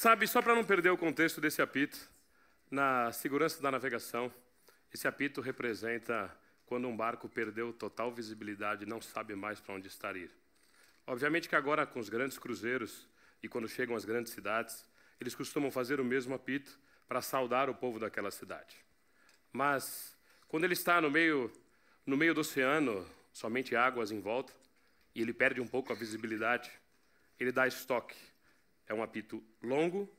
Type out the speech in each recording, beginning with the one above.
Sabe, só para não perder o contexto desse apito, na segurança da navegação, esse apito representa quando um barco perdeu total visibilidade e não sabe mais para onde estar ir. Obviamente que agora com os grandes cruzeiros e quando chegam às grandes cidades, eles costumam fazer o mesmo apito para saudar o povo daquela cidade. Mas quando ele está no meio no meio do oceano, somente águas em volta, e ele perde um pouco a visibilidade, ele dá estoque é um apito longo,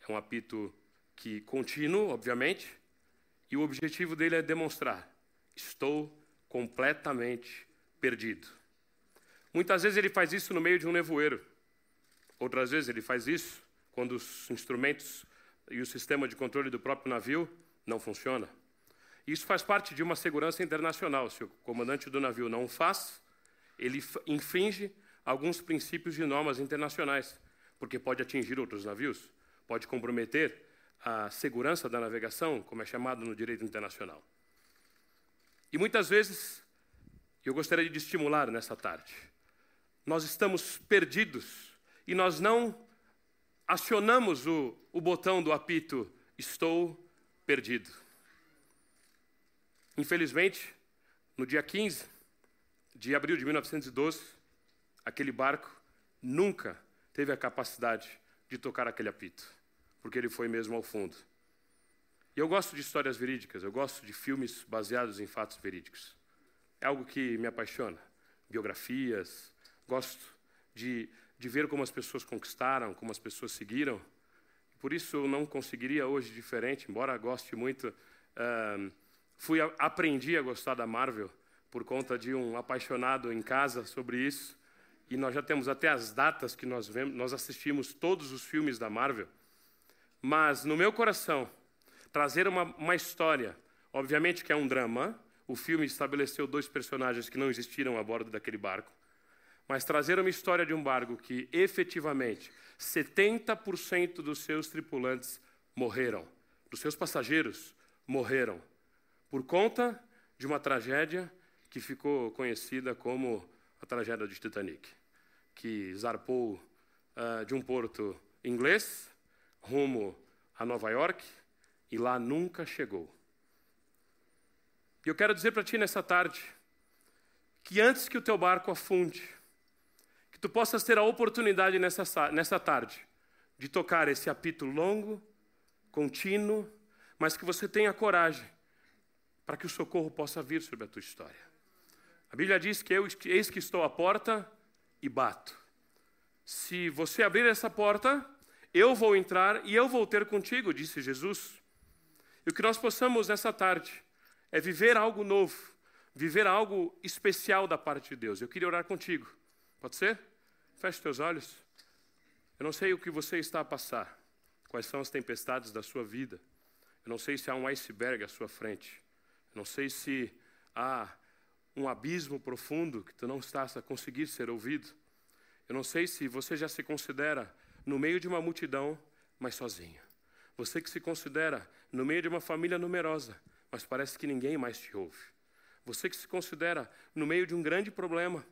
é um apito que contínuo, obviamente, e o objetivo dele é demonstrar: estou completamente perdido. Muitas vezes ele faz isso no meio de um nevoeiro. Outras vezes ele faz isso quando os instrumentos e o sistema de controle do próprio navio não funciona. Isso faz parte de uma segurança internacional. Se o comandante do navio não faz, ele infringe alguns princípios e normas internacionais porque pode atingir outros navios, pode comprometer a segurança da navegação, como é chamado no direito internacional. E muitas vezes, eu gostaria de estimular nessa tarde, nós estamos perdidos e nós não acionamos o, o botão do apito Estou perdido. Infelizmente, no dia 15 de abril de 1912, aquele barco nunca teve a capacidade de tocar aquele apito, porque ele foi mesmo ao fundo. E eu gosto de histórias verídicas, eu gosto de filmes baseados em fatos verídicos. É algo que me apaixona. Biografias, gosto de, de ver como as pessoas conquistaram, como as pessoas seguiram. Por isso eu não conseguiria hoje diferente, embora goste muito. Uh, fui aprendi a gostar da Marvel por conta de um apaixonado em casa sobre isso e nós já temos até as datas que nós vemos, nós assistimos todos os filmes da Marvel. Mas no meu coração, trazer uma, uma história, obviamente que é um drama, o filme estabeleceu dois personagens que não existiram a bordo daquele barco, mas trazer uma história de um barco que efetivamente 70% dos seus tripulantes morreram, dos seus passageiros morreram, por conta de uma tragédia que ficou conhecida como a tragédia de Titanic que zarpou uh, de um porto inglês rumo a Nova York e lá nunca chegou. E eu quero dizer para ti nessa tarde que antes que o teu barco afunde, que tu possas ter a oportunidade nessa, nessa tarde de tocar esse apito longo, contínuo, mas que você tenha coragem para que o socorro possa vir sobre a tua história. A Bíblia diz que eu, eis que estou à porta e bato. Se você abrir essa porta, eu vou entrar e eu vou ter contigo, disse Jesus. E o que nós possamos nessa tarde é viver algo novo, viver algo especial da parte de Deus. Eu queria orar contigo. Pode ser? Feche teus olhos. Eu não sei o que você está a passar, quais são as tempestades da sua vida. Eu não sei se há um iceberg à sua frente. Eu não sei se há um abismo profundo que tu não estás a conseguir ser ouvido. Eu não sei se você já se considera no meio de uma multidão, mas sozinho. Você que se considera no meio de uma família numerosa, mas parece que ninguém mais te ouve. Você que se considera no meio de um grande problema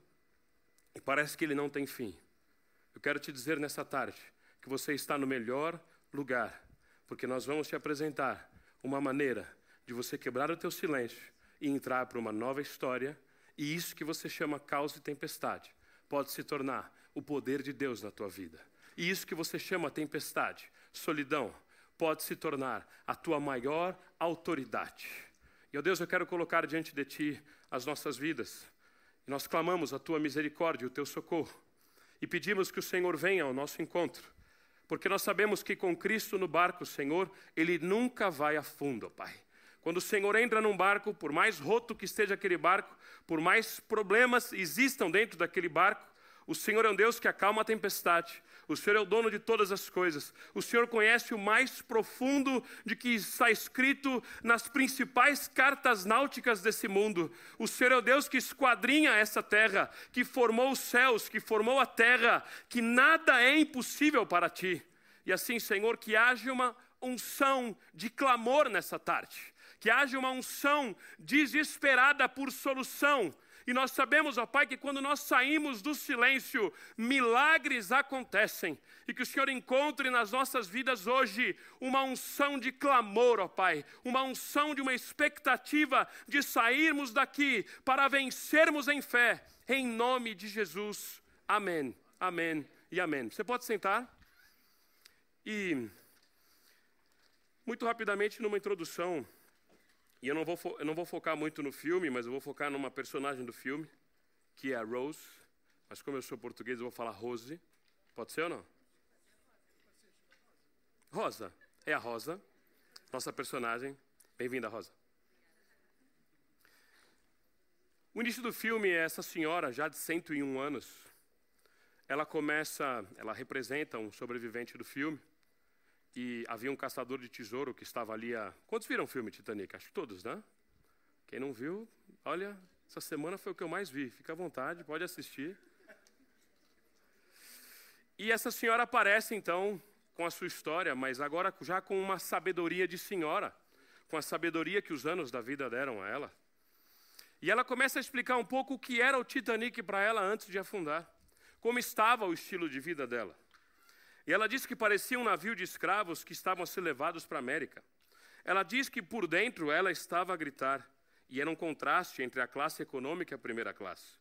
e parece que ele não tem fim. Eu quero te dizer nessa tarde que você está no melhor lugar, porque nós vamos te apresentar uma maneira de você quebrar o teu silêncio e entrar para uma nova história, e isso que você chama caos e tempestade pode se tornar o poder de Deus na tua vida. E isso que você chama tempestade, solidão, pode se tornar a tua maior autoridade. E, ó Deus, eu quero colocar diante de ti as nossas vidas. E nós clamamos a tua misericórdia, o teu socorro. E pedimos que o Senhor venha ao nosso encontro. Porque nós sabemos que com Cristo no barco, Senhor, ele nunca vai a fundo, Pai. Quando o Senhor entra num barco, por mais roto que esteja aquele barco, por mais problemas existam dentro daquele barco, o Senhor é um Deus que acalma a tempestade. O Senhor é o dono de todas as coisas. O Senhor conhece o mais profundo de que está escrito nas principais cartas náuticas desse mundo. O Senhor é o Deus que esquadrinha essa terra, que formou os céus, que formou a terra, que nada é impossível para ti. E assim, Senhor, que haja uma unção de clamor nessa tarde, que haja uma unção desesperada por solução e nós sabemos, ó Pai, que quando nós saímos do silêncio, milagres acontecem. E que o Senhor encontre nas nossas vidas hoje uma unção de clamor, ó Pai, uma unção de uma expectativa de sairmos daqui para vencermos em fé, em nome de Jesus. Amém, amém e amém. Você pode sentar? E, muito rapidamente, numa introdução e eu não, vou, eu não vou focar muito no filme, mas eu vou focar numa personagem do filme, que é a Rose. Mas como eu sou português, eu vou falar Rose. Pode ser ou não? Rosa. É a Rosa, nossa personagem. Bem-vinda, Rosa. O início do filme é essa senhora, já de 101 anos. Ela começa, ela representa um sobrevivente do filme e havia um caçador de tesouro que estava ali a. Quantos viram o filme Titanic? Acho que todos, né? Quem não viu, olha, essa semana foi o que eu mais vi. Fica à vontade, pode assistir. E essa senhora aparece então com a sua história, mas agora já com uma sabedoria de senhora, com a sabedoria que os anos da vida deram a ela. E ela começa a explicar um pouco o que era o Titanic para ela antes de afundar, como estava o estilo de vida dela. E ela disse que parecia um navio de escravos que estavam a ser levados para a América. Ela diz que por dentro ela estava a gritar, e era um contraste entre a classe econômica e a primeira classe.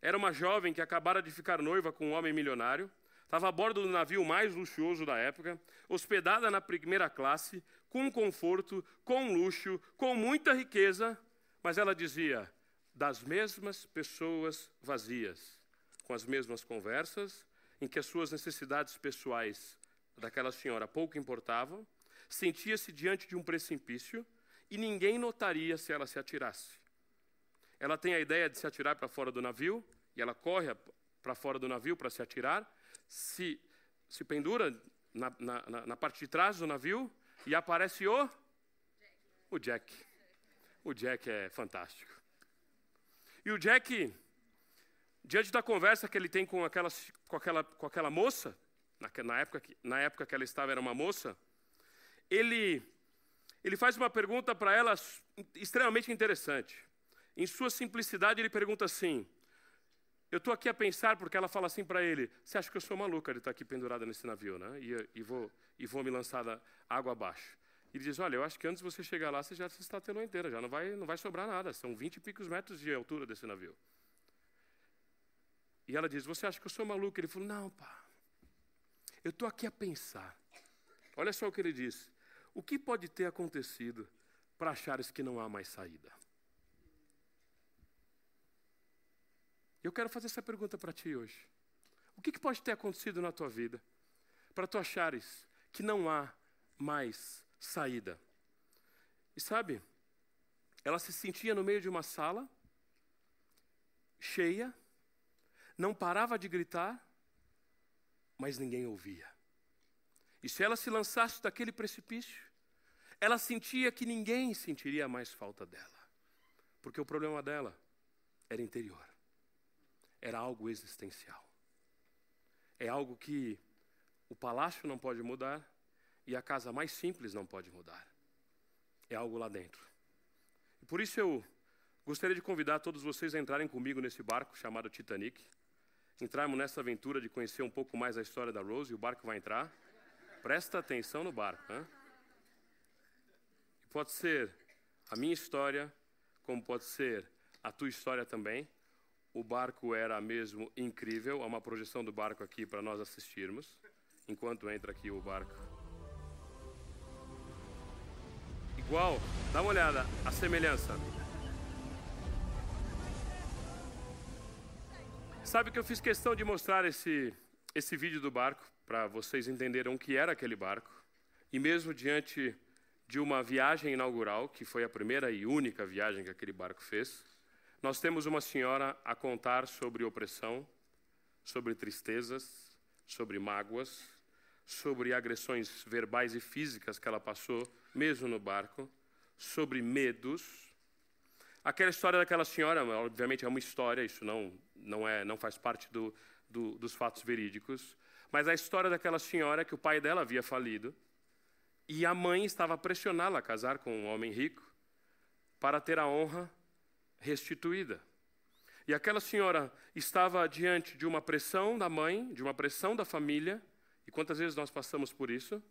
Era uma jovem que acabara de ficar noiva com um homem milionário, estava a bordo do navio mais luxuoso da época, hospedada na primeira classe, com conforto, com luxo, com muita riqueza, mas ela dizia: das mesmas pessoas vazias, com as mesmas conversas, em que as suas necessidades pessoais daquela senhora pouco importavam, sentia-se diante de um precipício e ninguém notaria se ela se atirasse. Ela tem a ideia de se atirar para fora do navio e ela corre para fora do navio para se atirar, se, se pendura na, na, na, parte de trás do navio e aparece o o Jack. O Jack é fantástico. E o Jack diante da conversa que ele tem com aquela, com aquela, com aquela moça, na, na, época, na época que ela estava era uma moça, ele, ele faz uma pergunta para ela extremamente interessante. Em sua simplicidade, ele pergunta assim: Eu estou aqui a pensar, porque ela fala assim para ele: Você acha que eu sou maluca de estar aqui pendurada nesse navio, né? E, e, vou, e vou me lançar da água abaixo. Ele diz: Olha, eu acho que antes de você chegar lá, você já está tendo inteira, já não vai, não vai sobrar nada. São 20 e picos metros de altura desse navio. E ela diz: Você acha que eu sou maluco? Ele falou: Não, pá. Eu estou aqui a pensar. Olha só o que ele disse. O que pode ter acontecido para achares que não há mais saída? Eu quero fazer essa pergunta para ti hoje. O que, que pode ter acontecido na tua vida para tu achares que não há mais saída? E sabe, ela se sentia no meio de uma sala cheia não parava de gritar, mas ninguém ouvia. E se ela se lançasse daquele precipício, ela sentia que ninguém sentiria mais falta dela, porque o problema dela era interior, era algo existencial. É algo que o palácio não pode mudar e a casa mais simples não pode mudar. É algo lá dentro. E por isso eu gostaria de convidar todos vocês a entrarem comigo nesse barco chamado Titanic entrarmos nessa aventura de conhecer um pouco mais a história da Rose, e o barco vai entrar. Presta atenção no barco. Né? Pode ser a minha história, como pode ser a tua história também. O barco era mesmo incrível. Há uma projeção do barco aqui para nós assistirmos, enquanto entra aqui o barco. Igual, dá uma olhada, a semelhança. Sabe que eu fiz questão de mostrar esse, esse vídeo do barco para vocês entenderem o que era aquele barco. E mesmo diante de uma viagem inaugural, que foi a primeira e única viagem que aquele barco fez, nós temos uma senhora a contar sobre opressão, sobre tristezas, sobre mágoas, sobre agressões verbais e físicas que ela passou, mesmo no barco, sobre medos. Aquela história daquela senhora, obviamente é uma história, isso não, não, é, não faz parte do, do, dos fatos verídicos, mas a história daquela senhora que o pai dela havia falido e a mãe estava a pressioná-la a casar com um homem rico para ter a honra restituída. E aquela senhora estava diante de uma pressão da mãe, de uma pressão da família, e quantas vezes nós passamos por isso?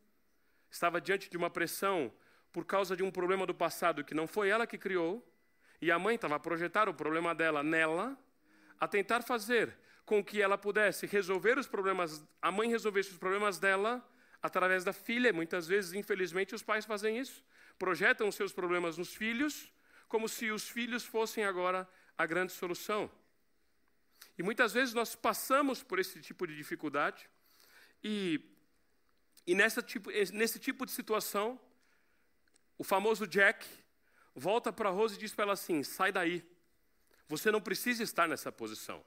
Estava diante de uma pressão por causa de um problema do passado que não foi ela que criou, e a mãe estava a projetar o problema dela nela, a tentar fazer com que ela pudesse resolver os problemas, a mãe resolvesse os problemas dela através da filha. Muitas vezes, infelizmente, os pais fazem isso. Projetam seus problemas nos filhos, como se os filhos fossem agora a grande solução. E muitas vezes nós passamos por esse tipo de dificuldade, e, e nessa tipo, nesse tipo de situação, o famoso Jack volta para Rose e diz para ela assim: sai daí, você não precisa estar nessa posição.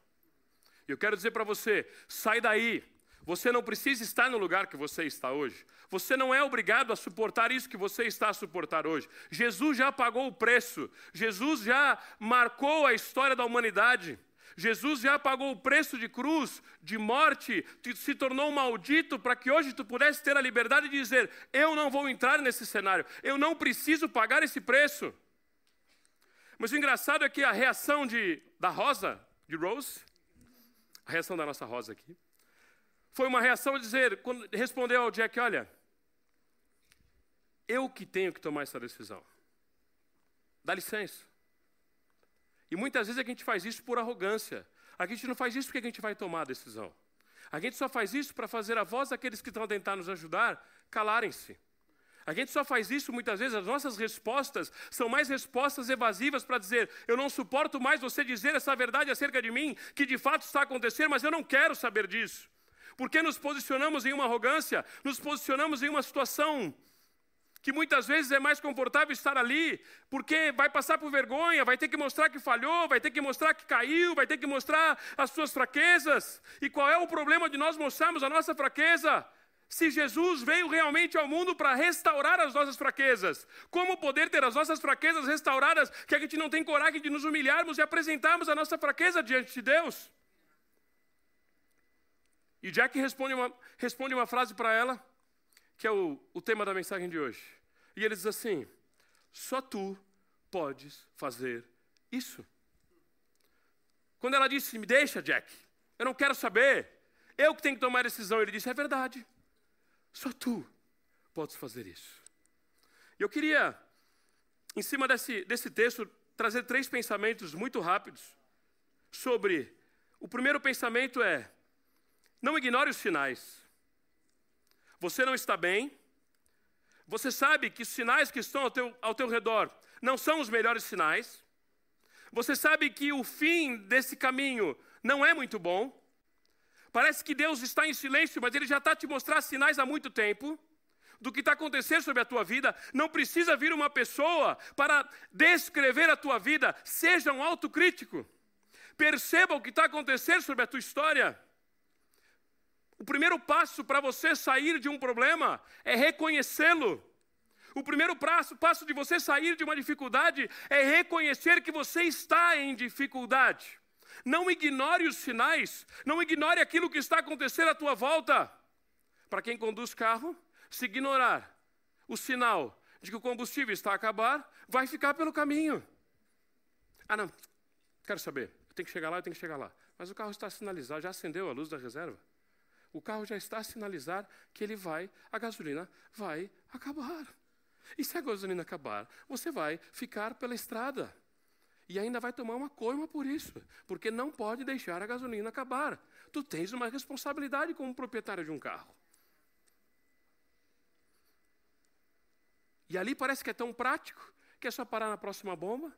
E eu quero dizer para você: sai daí. Você não precisa estar no lugar que você está hoje. Você não é obrigado a suportar isso que você está a suportar hoje. Jesus já pagou o preço. Jesus já marcou a história da humanidade. Jesus já pagou o preço de cruz, de morte, se tornou maldito para que hoje tu pudesse ter a liberdade de dizer: Eu não vou entrar nesse cenário, eu não preciso pagar esse preço. Mas o engraçado é que a reação de, da Rosa, de Rose, a reação da nossa Rosa aqui, foi uma reação de dizer, quando respondeu ao Jack, olha, eu que tenho que tomar essa decisão. Dá licença. E muitas vezes a gente faz isso por arrogância. A gente não faz isso porque a gente vai tomar a decisão. A gente só faz isso para fazer a voz daqueles que estão a tentar nos ajudar calarem-se. A gente só faz isso muitas vezes, as nossas respostas são mais respostas evasivas para dizer: eu não suporto mais você dizer essa verdade acerca de mim, que de fato está acontecendo, mas eu não quero saber disso. Porque nos posicionamos em uma arrogância, nos posicionamos em uma situação que muitas vezes é mais confortável estar ali, porque vai passar por vergonha, vai ter que mostrar que falhou, vai ter que mostrar que caiu, vai ter que mostrar as suas fraquezas. E qual é o problema de nós mostrarmos a nossa fraqueza? se Jesus veio realmente ao mundo para restaurar as nossas fraquezas. Como poder ter as nossas fraquezas restauradas que a gente não tem coragem de nos humilharmos e apresentarmos a nossa fraqueza diante de Deus? E Jack responde uma, responde uma frase para ela, que é o, o tema da mensagem de hoje. E ele diz assim: Só tu podes fazer isso. Quando ela disse, me deixa, Jack, eu não quero saber, eu que tenho que tomar a decisão, ele disse, é verdade. Só tu podes fazer isso. Eu queria, em cima desse, desse texto, trazer três pensamentos muito rápidos sobre. O primeiro pensamento é: não ignore os sinais. Você não está bem. Você sabe que os sinais que estão ao teu, ao teu redor não são os melhores sinais. Você sabe que o fim desse caminho não é muito bom. Parece que Deus está em silêncio, mas Ele já está te mostrando sinais há muito tempo do que está acontecendo sobre a tua vida. Não precisa vir uma pessoa para descrever a tua vida. Seja um autocrítico. Perceba o que está acontecendo sobre a tua história. O primeiro passo para você sair de um problema é reconhecê-lo. O primeiro passo, passo de você sair de uma dificuldade é reconhecer que você está em dificuldade. Não ignore os sinais, não ignore aquilo que está acontecendo à tua volta. Para quem conduz carro, se ignorar o sinal de que o combustível está a acabar, vai ficar pelo caminho. Ah, não, quero saber, eu tenho que chegar lá, eu tenho que chegar lá. Mas o carro está sinalizado, já acendeu a luz da reserva. O carro já está a sinalizar que ele vai, a gasolina vai acabar. E se a gasolina acabar, você vai ficar pela estrada e ainda vai tomar uma coima por isso, porque não pode deixar a gasolina acabar. Tu tens uma responsabilidade como proprietário de um carro. E ali parece que é tão prático que é só parar na próxima bomba,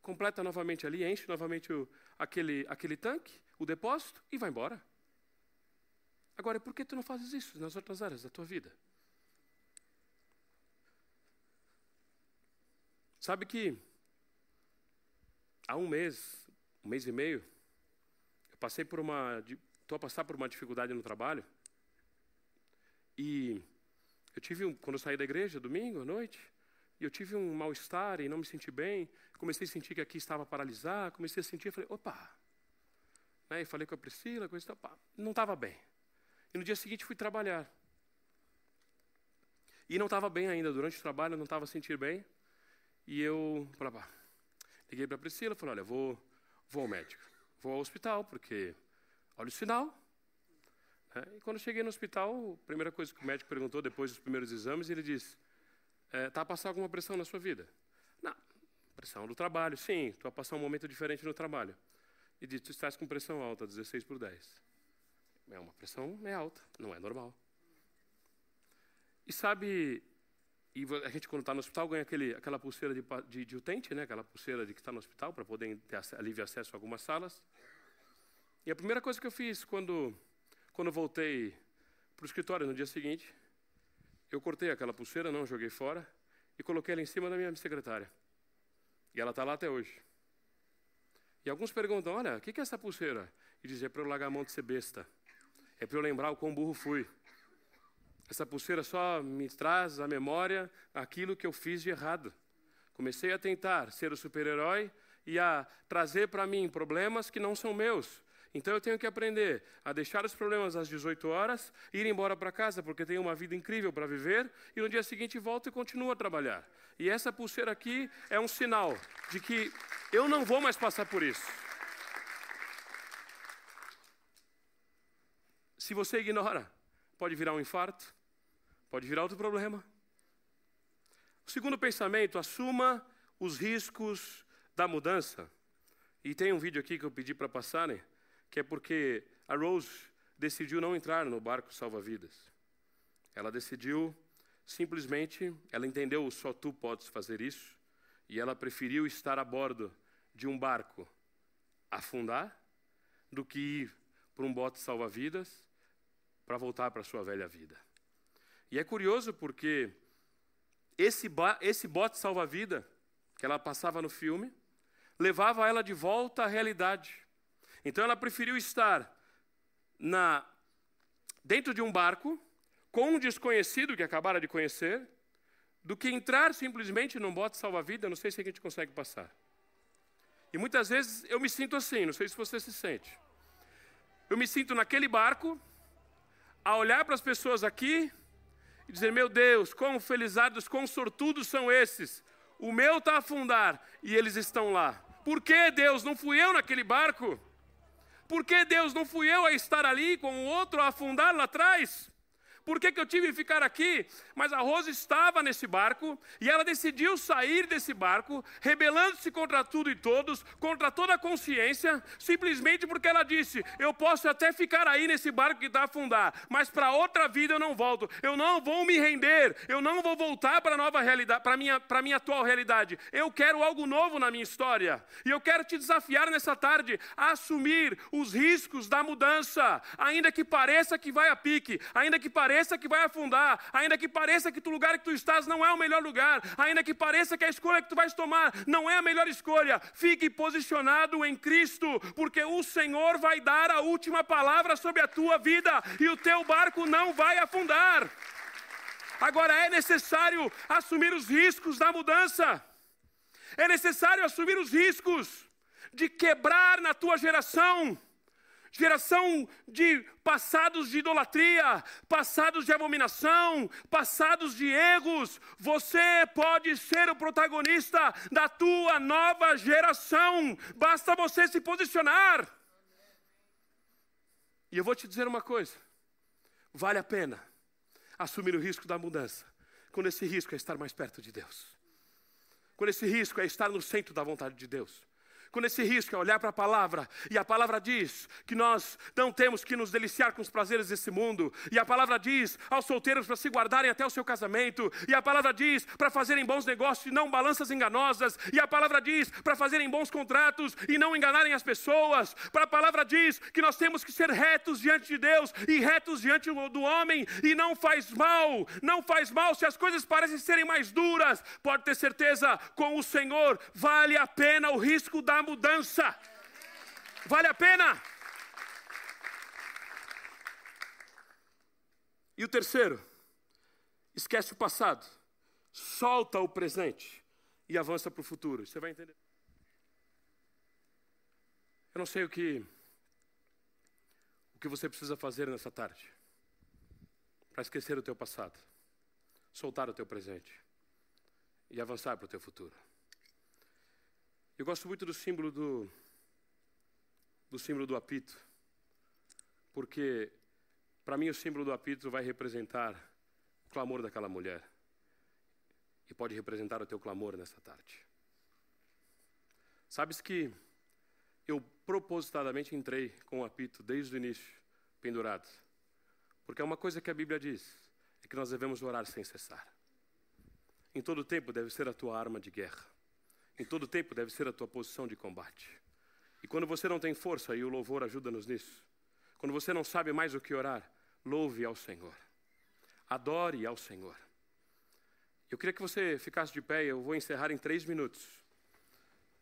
completa novamente ali, enche novamente o, aquele, aquele tanque, o depósito e vai embora. Agora, por que tu não fazes isso nas outras áreas da tua vida? Sabe que há um mês, um mês e meio, eu passei por uma, estou a passar por uma dificuldade no trabalho. E eu tive, um, quando eu saí da igreja, domingo à noite, e eu tive um mal-estar e não me senti bem. Comecei a sentir que aqui estava paralisado. Comecei a sentir, falei, opa. Né? E falei com a Priscila, coisa. Pá, não estava bem. E no dia seguinte fui trabalhar. E não estava bem ainda. Durante o trabalho não estava sentindo bem. E eu pá. Liguei para a Priscila, falei, olha, vou, vou ao médico. Vou ao hospital, porque olha o sinal. É, e quando cheguei no hospital, a primeira coisa que o médico perguntou depois dos primeiros exames, ele disse: Está é, a passar alguma pressão na sua vida? Não, pressão do trabalho. Sim, estou a passar um momento diferente no trabalho. E disse: Tu estás com pressão alta, 16 por 10. É uma pressão é alta, não é normal. E sabe, e a gente quando está no hospital ganha aquele, aquela pulseira de, de, de utente, né? aquela pulseira de que está no hospital para poder ter livre acesso a algumas salas. E a primeira coisa que eu fiz quando quando voltei para o escritório no dia seguinte, eu cortei aquela pulseira, não joguei fora, e coloquei ela em cima da minha secretária. E ela está lá até hoje. E alguns perguntam: olha, o que é essa pulseira? E dizem: é para eu largar a mão de ser besta. É para eu lembrar o quão burro fui. Essa pulseira só me traz à memória aquilo que eu fiz de errado. Comecei a tentar ser o super-herói e a trazer para mim problemas que não são meus. Então eu tenho que aprender a deixar os problemas às 18 horas, ir embora para casa, porque tenho uma vida incrível para viver, e no dia seguinte volto e continuo a trabalhar. E essa pulseira aqui é um sinal de que eu não vou mais passar por isso. Se você ignora, pode virar um infarto, pode virar outro problema. O segundo pensamento, assuma os riscos da mudança. E tem um vídeo aqui que eu pedi para passarem que é porque a Rose decidiu não entrar no barco salva-vidas. Ela decidiu simplesmente, ela entendeu só tu podes fazer isso, e ela preferiu estar a bordo de um barco afundar do que ir para um bote salva-vidas para voltar para a sua velha vida. E é curioso porque esse, esse bote salva-vida que ela passava no filme levava ela de volta à realidade. Então ela preferiu estar na dentro de um barco com um desconhecido que acabara de conhecer, do que entrar simplesmente num bote salva-vida, não sei se a gente consegue passar. E muitas vezes eu me sinto assim, não sei se você se sente. Eu me sinto naquele barco, a olhar para as pessoas aqui e dizer: Meu Deus, quão felizados, quão sortudos são esses. O meu está a afundar e eles estão lá. Por que, Deus? Não fui eu naquele barco? Por que Deus não fui eu a estar ali com o outro a afundar lá atrás? Por que, que eu tive que ficar aqui? Mas a Rosa estava nesse barco e ela decidiu sair desse barco, rebelando-se contra tudo e todos, contra toda a consciência, simplesmente porque ela disse: Eu posso até ficar aí nesse barco que está a afundar, mas para outra vida eu não volto. Eu não vou me render, eu não vou voltar para a nova realidade, para a minha, minha atual realidade. Eu quero algo novo na minha história. E eu quero te desafiar nessa tarde a assumir os riscos da mudança, ainda que pareça que vai a pique, ainda que pareça pareça que vai afundar, ainda que pareça que o lugar que tu estás não é o melhor lugar, ainda que pareça que a escolha que tu vais tomar não é a melhor escolha, fique posicionado em Cristo, porque o Senhor vai dar a última palavra sobre a tua vida e o teu barco não vai afundar. Agora é necessário assumir os riscos da mudança. É necessário assumir os riscos de quebrar na tua geração geração de passados de idolatria, passados de abominação, passados de erros. Você pode ser o protagonista da tua nova geração, basta você se posicionar. E eu vou te dizer uma coisa: vale a pena assumir o risco da mudança, quando esse risco é estar mais perto de Deus, quando esse risco é estar no centro da vontade de Deus quando esse risco é olhar para a palavra, e a palavra diz que nós não temos que nos deliciar com os prazeres desse mundo, e a palavra diz aos solteiros para se guardarem até o seu casamento, e a palavra diz para fazerem bons negócios e não balanças enganosas, e a palavra diz para fazerem bons contratos e não enganarem as pessoas, para a palavra diz que nós temos que ser retos diante de Deus e retos diante do homem, e não faz mal, não faz mal se as coisas parecem serem mais duras, pode ter certeza, com o Senhor vale a pena o risco da mudança. Vale a pena. E o terceiro, esquece o passado, solta o presente e avança para o futuro. Você vai entender. Eu não sei o que o que você precisa fazer nessa tarde para esquecer o teu passado, soltar o teu presente e avançar para o teu futuro. Eu gosto muito do símbolo do, do símbolo do apito, porque para mim o símbolo do apito vai representar o clamor daquela mulher e pode representar o teu clamor nessa tarde. Sabes que eu propositadamente entrei com o apito desde o início, pendurado, porque é uma coisa que a Bíblia diz, é que nós devemos orar sem cessar. Em todo tempo deve ser a tua arma de guerra. Em todo tempo deve ser a tua posição de combate. E quando você não tem força, e o louvor ajuda-nos nisso, quando você não sabe mais o que orar, louve ao Senhor. Adore ao Senhor. Eu queria que você ficasse de pé, eu vou encerrar em três minutos.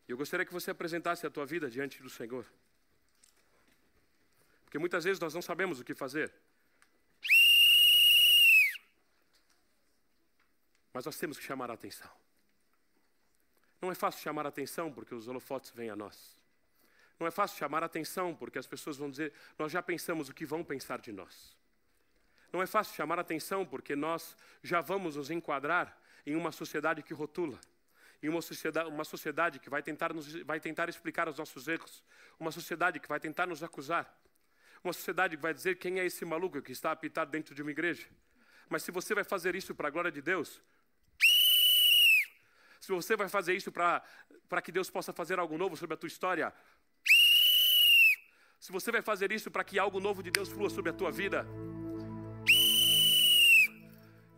Eu gostaria que você apresentasse a tua vida diante do Senhor. Porque muitas vezes nós não sabemos o que fazer. Mas nós temos que chamar a atenção. Não é fácil chamar atenção porque os holofotes vêm a nós. Não é fácil chamar atenção porque as pessoas vão dizer, nós já pensamos o que vão pensar de nós. Não é fácil chamar atenção porque nós já vamos nos enquadrar em uma sociedade que rotula, em uma sociedade, uma sociedade que vai tentar, nos, vai tentar explicar os nossos erros, uma sociedade que vai tentar nos acusar, uma sociedade que vai dizer quem é esse maluco que está apitado dentro de uma igreja. Mas se você vai fazer isso para a glória de Deus, se você vai fazer isso para que Deus possa fazer algo novo sobre a tua história, se você vai fazer isso para que algo novo de Deus flua sobre a tua vida,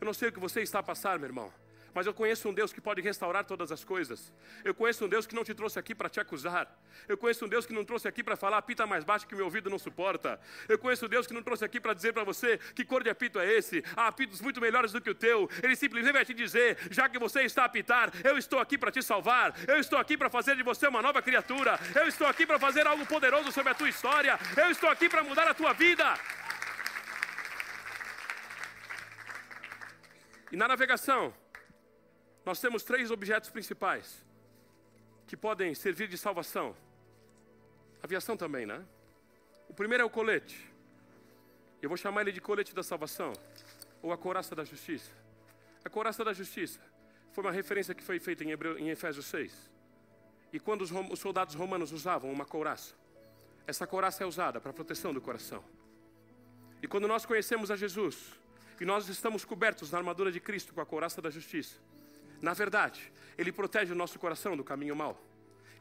eu não sei o que você está a passar, meu irmão. Mas eu conheço um Deus que pode restaurar todas as coisas. Eu conheço um Deus que não te trouxe aqui para te acusar. Eu conheço um Deus que não trouxe aqui para falar apita mais baixo que meu ouvido não suporta. Eu conheço um Deus que não trouxe aqui para dizer para você que cor de apito é esse. Há apitos muito melhores do que o teu. Ele simplesmente vai te dizer, já que você está a apitar, eu estou aqui para te salvar. Eu estou aqui para fazer de você uma nova criatura. Eu estou aqui para fazer algo poderoso sobre a tua história. Eu estou aqui para mudar a tua vida. E na navegação, nós temos três objetos principais que podem servir de salvação. Aviação também, né? O primeiro é o colete. Eu vou chamar ele de colete da salvação, ou a couraça da justiça. A couraça da justiça foi uma referência que foi feita em, Hebreu, em Efésios 6. E quando os, os soldados romanos usavam uma couraça, essa couraça é usada para proteção do coração. E quando nós conhecemos a Jesus, e nós estamos cobertos na armadura de Cristo com a couraça da justiça, na verdade, Ele protege o nosso coração do caminho mau.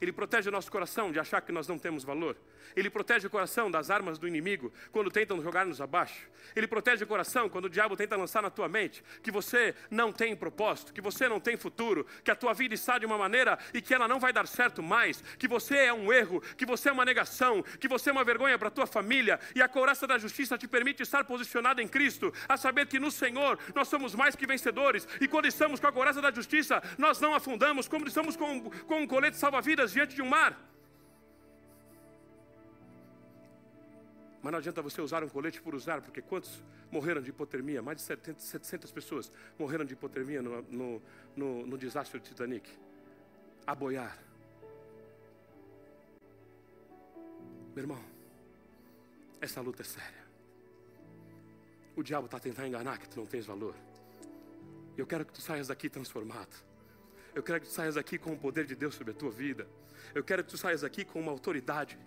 Ele protege o nosso coração de achar que nós não temos valor. Ele protege o coração das armas do inimigo quando tentam jogar-nos abaixo. Ele protege o coração quando o diabo tenta lançar na tua mente que você não tem propósito, que você não tem futuro, que a tua vida está de uma maneira e que ela não vai dar certo mais, que você é um erro, que você é uma negação, que você é uma vergonha para a tua família. E a couraça da justiça te permite estar posicionado em Cristo, a saber que no Senhor nós somos mais que vencedores. E quando estamos com a couraça da justiça, nós não afundamos, como estamos com, com um colete salva-vidas diante de um mar. Mas não adianta você usar um colete por usar, porque quantos morreram de hipotermia? Mais de 700 pessoas morreram de hipotermia no, no, no, no desastre do Titanic. A boiar. Meu irmão, essa luta é séria. O diabo está tentando enganar que tu não tens valor. Eu quero que tu saias daqui transformado. Eu quero que tu saias daqui com o poder de Deus sobre a tua vida. Eu quero que tu saias daqui com uma autoridade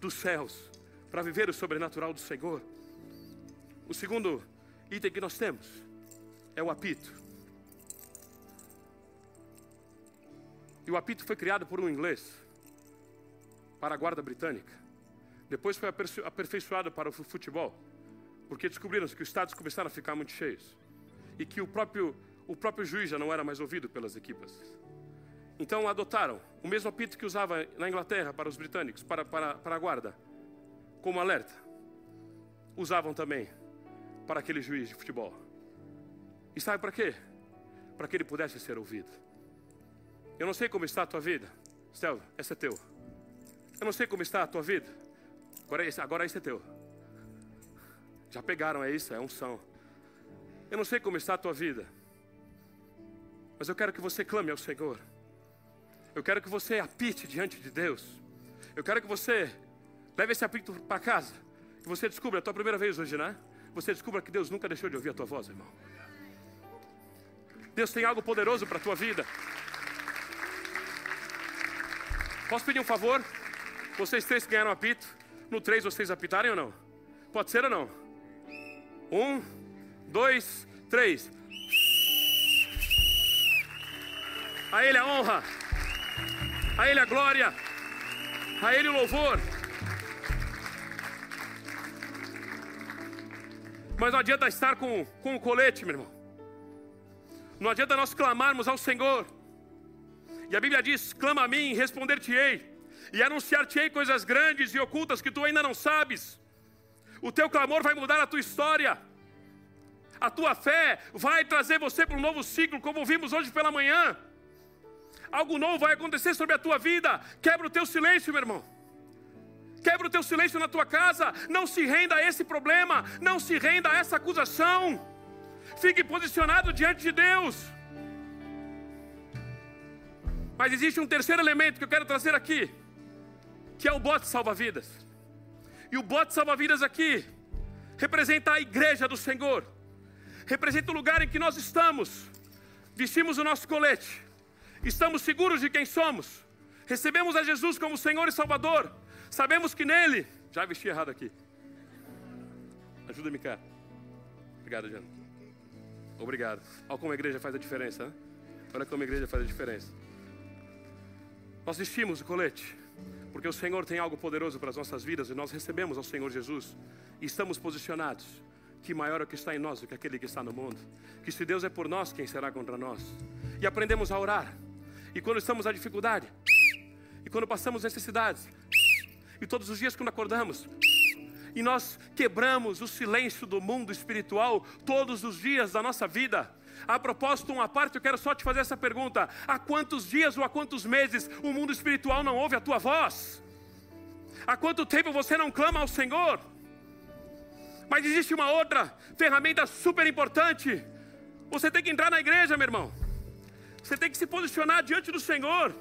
dos céus para viver o sobrenatural do Senhor. O segundo item que nós temos é o apito. E o apito foi criado por um inglês para a guarda britânica. Depois foi aperfeiçoado para o futebol, porque descobriram que os estádios começaram a ficar muito cheios e que o próprio, o próprio juiz já não era mais ouvido pelas equipas. Então adotaram o mesmo apito que usava na Inglaterra para os britânicos, para, para, para a guarda, como alerta. Usavam também para aquele juiz de futebol. E sabe para quê? Para que ele pudesse ser ouvido. Eu não sei como está a tua vida. Stelvio, esse é teu. Eu não sei como está a tua vida. Agora esse, agora esse é teu. Já pegaram, é isso, é unção. Eu não sei como está a tua vida. Mas eu quero que você clame ao Senhor. Eu quero que você apite diante de Deus. Eu quero que você leve esse apito para casa. Que você descubra, é a tua primeira vez hoje, né? Você descubra que Deus nunca deixou de ouvir a tua voz, irmão. Deus tem algo poderoso para a tua vida. Posso pedir um favor? Vocês três que ganharam apito, no três vocês apitarem ou não? Pode ser ou não? Um, dois, três. A Ele a honra, a Ele a glória, a Ele o louvor. Mas não adianta estar com, com o colete, meu irmão. Não adianta nós clamarmos ao Senhor. E a Bíblia diz: clama a mim, responder-te-ei, e anunciar-te-ei coisas grandes e ocultas que tu ainda não sabes. O teu clamor vai mudar a tua história. A tua fé vai trazer você para um novo ciclo, como vimos hoje pela manhã. Algo novo vai acontecer sobre a tua vida. Quebra o teu silêncio, meu irmão. Quebra o teu silêncio na tua casa. Não se renda a esse problema. Não se renda a essa acusação. Fique posicionado diante de Deus. Mas existe um terceiro elemento que eu quero trazer aqui, que é o bote salva-vidas. E o bote salva-vidas aqui representa a igreja do Senhor, representa o lugar em que nós estamos, vestimos o nosso colete, estamos seguros de quem somos, recebemos a Jesus como Senhor e Salvador, sabemos que nele, já vesti errado aqui, ajuda-me cá, obrigado, Jana. Obrigado. Olha como a igreja faz a diferença. Né? Olha como a igreja faz a diferença. Nós vestimos o colete, porque o Senhor tem algo poderoso para as nossas vidas e nós recebemos ao Senhor Jesus e estamos posicionados. Que maior é o que está em nós do que aquele que está no mundo. Que se Deus é por nós, quem será contra nós? E aprendemos a orar. E quando estamos à dificuldade, e quando passamos necessidades, e todos os dias quando acordamos, e nós quebramos o silêncio do mundo espiritual todos os dias da nossa vida. A propósito, uma parte, eu quero só te fazer essa pergunta: há quantos dias ou há quantos meses o mundo espiritual não ouve a tua voz? Há quanto tempo você não clama ao Senhor? Mas existe uma outra ferramenta super importante. Você tem que entrar na igreja, meu irmão. Você tem que se posicionar diante do Senhor.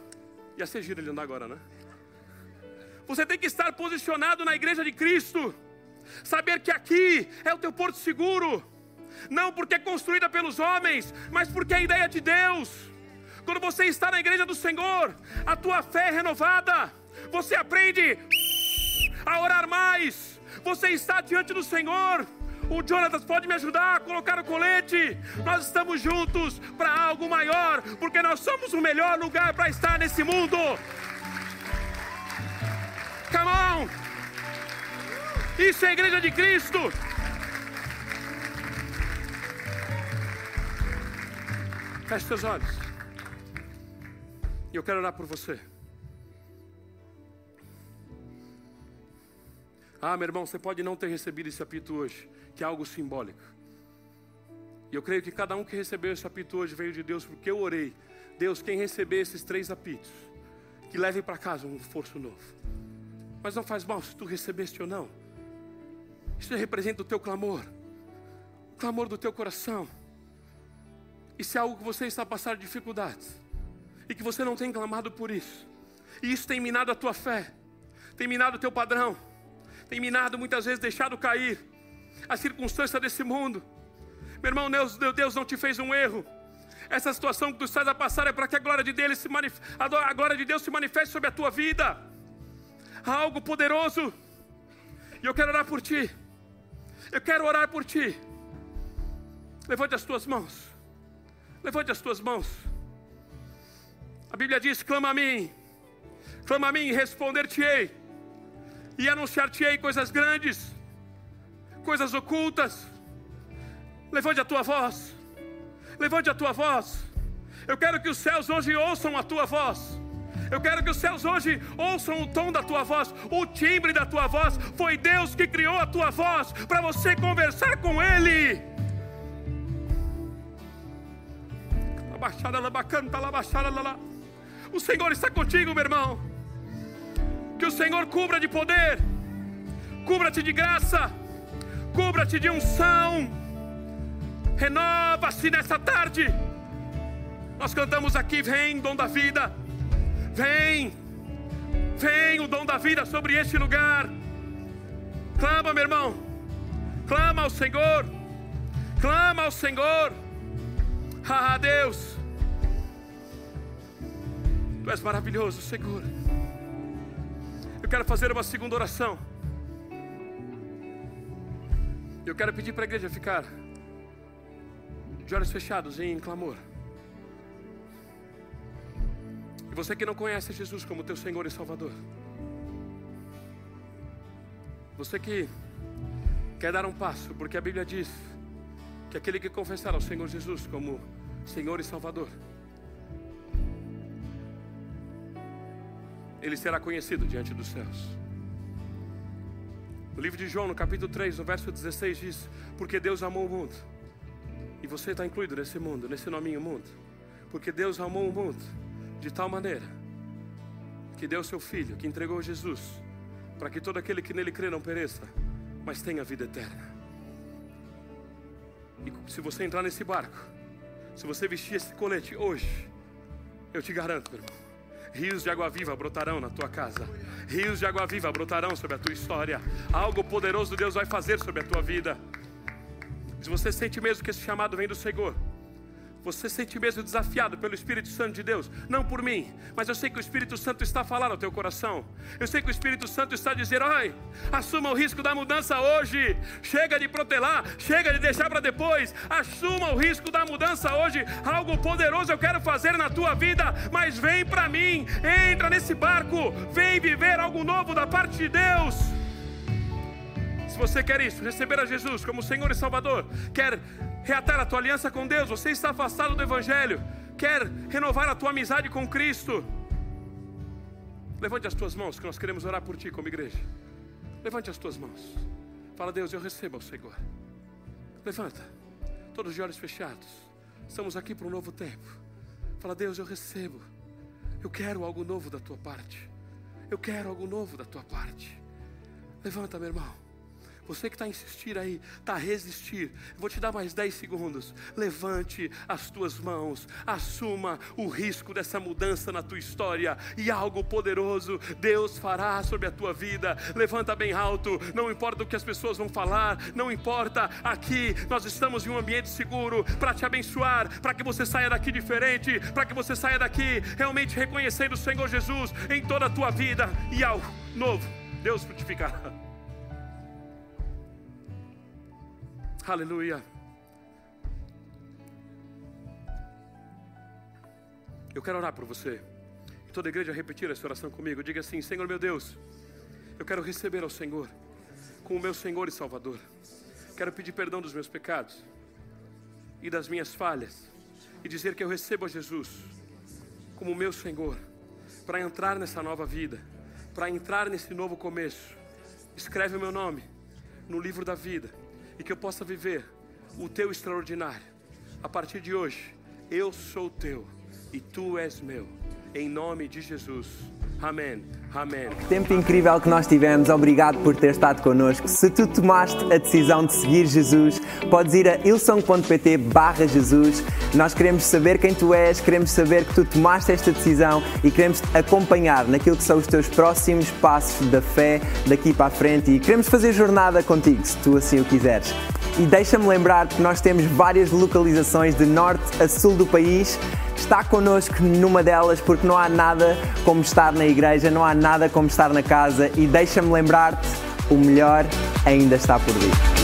Ia ser giro ele andar agora, né? Você tem que estar posicionado na igreja de Cristo. Saber que aqui é o teu porto seguro, não porque é construída pelos homens, mas porque é a ideia de Deus. Quando você está na igreja do Senhor, a tua fé é renovada, você aprende a orar mais, você está diante do Senhor. O Jonatas pode me ajudar a colocar o colete. Nós estamos juntos para algo maior, porque nós somos o melhor lugar para estar nesse mundo. Come on! Isso é a igreja de Cristo. Feche seus olhos. E eu quero orar por você. Ah, meu irmão, você pode não ter recebido esse apito hoje, que é algo simbólico. E eu creio que cada um que recebeu esse apito hoje veio de Deus, porque eu orei. Deus, quem receber esses três apitos, que leve para casa um esforço novo. Mas não faz mal se tu recebeste ou não. Isso representa o teu clamor, o clamor do teu coração. E se é algo que você está passando dificuldades e que você não tem clamado por isso, e isso tem minado a tua fé, tem minado o teu padrão, tem minado muitas vezes deixado cair a circunstância desse mundo. Meu irmão, Deus, Deus não te fez um erro. Essa situação que tu estás a passar é para que a glória de Deus se manif... a glória de Deus se manifeste sobre a tua vida. Há algo poderoso. E eu quero orar por ti. Eu quero orar por ti. Levante as tuas mãos. Levante as tuas mãos. A Bíblia diz: clama a mim, Clama a mim responder-te-ei. E anunciar-te-ei coisas grandes, coisas ocultas. Levante a tua voz. Levante a tua voz. Eu quero que os céus hoje ouçam a tua voz. Eu quero que os céus hoje ouçam o tom da tua voz, o timbre da tua voz. Foi Deus que criou a tua voz para você conversar com Ele. O Senhor está contigo, meu irmão. Que o Senhor cubra de poder, cubra-te de graça, cubra-te de unção. Renova-se nessa tarde. Nós cantamos aqui: Vem, dom da vida. Vem, vem o dom da vida sobre este lugar. Clama, meu irmão. Clama ao Senhor. Clama ao Senhor. Ah, Deus. Tu és maravilhoso, Senhor. Eu quero fazer uma segunda oração. Eu quero pedir para a igreja ficar de olhos fechados em clamor. E você que não conhece Jesus como teu Senhor e Salvador. Você que quer dar um passo, porque a Bíblia diz que aquele que confessar ao Senhor Jesus como Senhor e Salvador, ele será conhecido diante dos céus. O livro de João, no capítulo 3, no verso 16, diz: Porque Deus amou o mundo, e você está incluído nesse mundo, nesse nominho mundo, porque Deus amou o mundo de tal maneira que deu seu filho, que entregou Jesus, para que todo aquele que nele crê não pereça, mas tenha vida eterna. E se você entrar nesse barco, se você vestir esse colete hoje, eu te garanto, meu irmão, rios de água viva brotarão na tua casa, rios de água viva brotarão sobre a tua história, algo poderoso Deus vai fazer sobre a tua vida. Se você sente mesmo que esse chamado vem do Senhor, você sente mesmo desafiado pelo Espírito Santo de Deus, não por mim, mas eu sei que o Espírito Santo está falando ao teu coração. Eu sei que o Espírito Santo está dizendo: ai, assuma o risco da mudança hoje. Chega de protelar, chega de deixar para depois. Assuma o risco da mudança hoje. Algo poderoso eu quero fazer na tua vida, mas vem para mim, entra nesse barco, vem viver algo novo da parte de Deus. Se você quer isso, receber a Jesus como Senhor e Salvador, quer reatar a tua aliança com Deus, você está afastado do Evangelho, quer renovar a tua amizade com Cristo, levante as tuas mãos, que nós queremos orar por ti como igreja. Levante as tuas mãos. Fala, Deus, eu recebo ao Senhor. Levanta, todos de olhos fechados. Estamos aqui para um novo tempo. Fala, Deus, eu recebo. Eu quero algo novo da tua parte. Eu quero algo novo da tua parte. Levanta, meu irmão. Você que está a insistir aí, está a resistir, vou te dar mais 10 segundos. Levante as tuas mãos, assuma o risco dessa mudança na tua história e algo poderoso Deus fará sobre a tua vida. Levanta bem alto, não importa o que as pessoas vão falar, não importa. Aqui nós estamos em um ambiente seguro para te abençoar, para que você saia daqui diferente, para que você saia daqui realmente reconhecendo o Senhor Jesus em toda a tua vida e algo novo Deus frutificará. Aleluia. Eu quero orar por você. Toda a igreja repetir essa oração comigo. Diga assim: Senhor meu Deus, eu quero receber ao Senhor como meu Senhor e Salvador. Quero pedir perdão dos meus pecados e das minhas falhas e dizer que eu recebo a Jesus como meu Senhor para entrar nessa nova vida, para entrar nesse novo começo. Escreve o meu nome no livro da vida e que eu possa viver o teu extraordinário. A partir de hoje, eu sou teu e tu és meu. Em nome de Jesus. Amém. Amém. Tempo incrível que nós tivemos, obrigado por ter estado connosco. Se tu tomaste a decisão de seguir Jesus, podes ir a ilson.pt barra Jesus. Nós queremos saber quem tu és, queremos saber que tu tomaste esta decisão e queremos te acompanhar naquilo que são os teus próximos passos da fé daqui para a frente e queremos fazer jornada contigo, se tu assim o quiseres. E deixa-me lembrar que nós temos várias localizações de norte a sul do país. Está connosco numa delas porque não há nada como estar na igreja, não há nada como estar na casa. E deixa-me lembrar-te: o melhor ainda está por vir.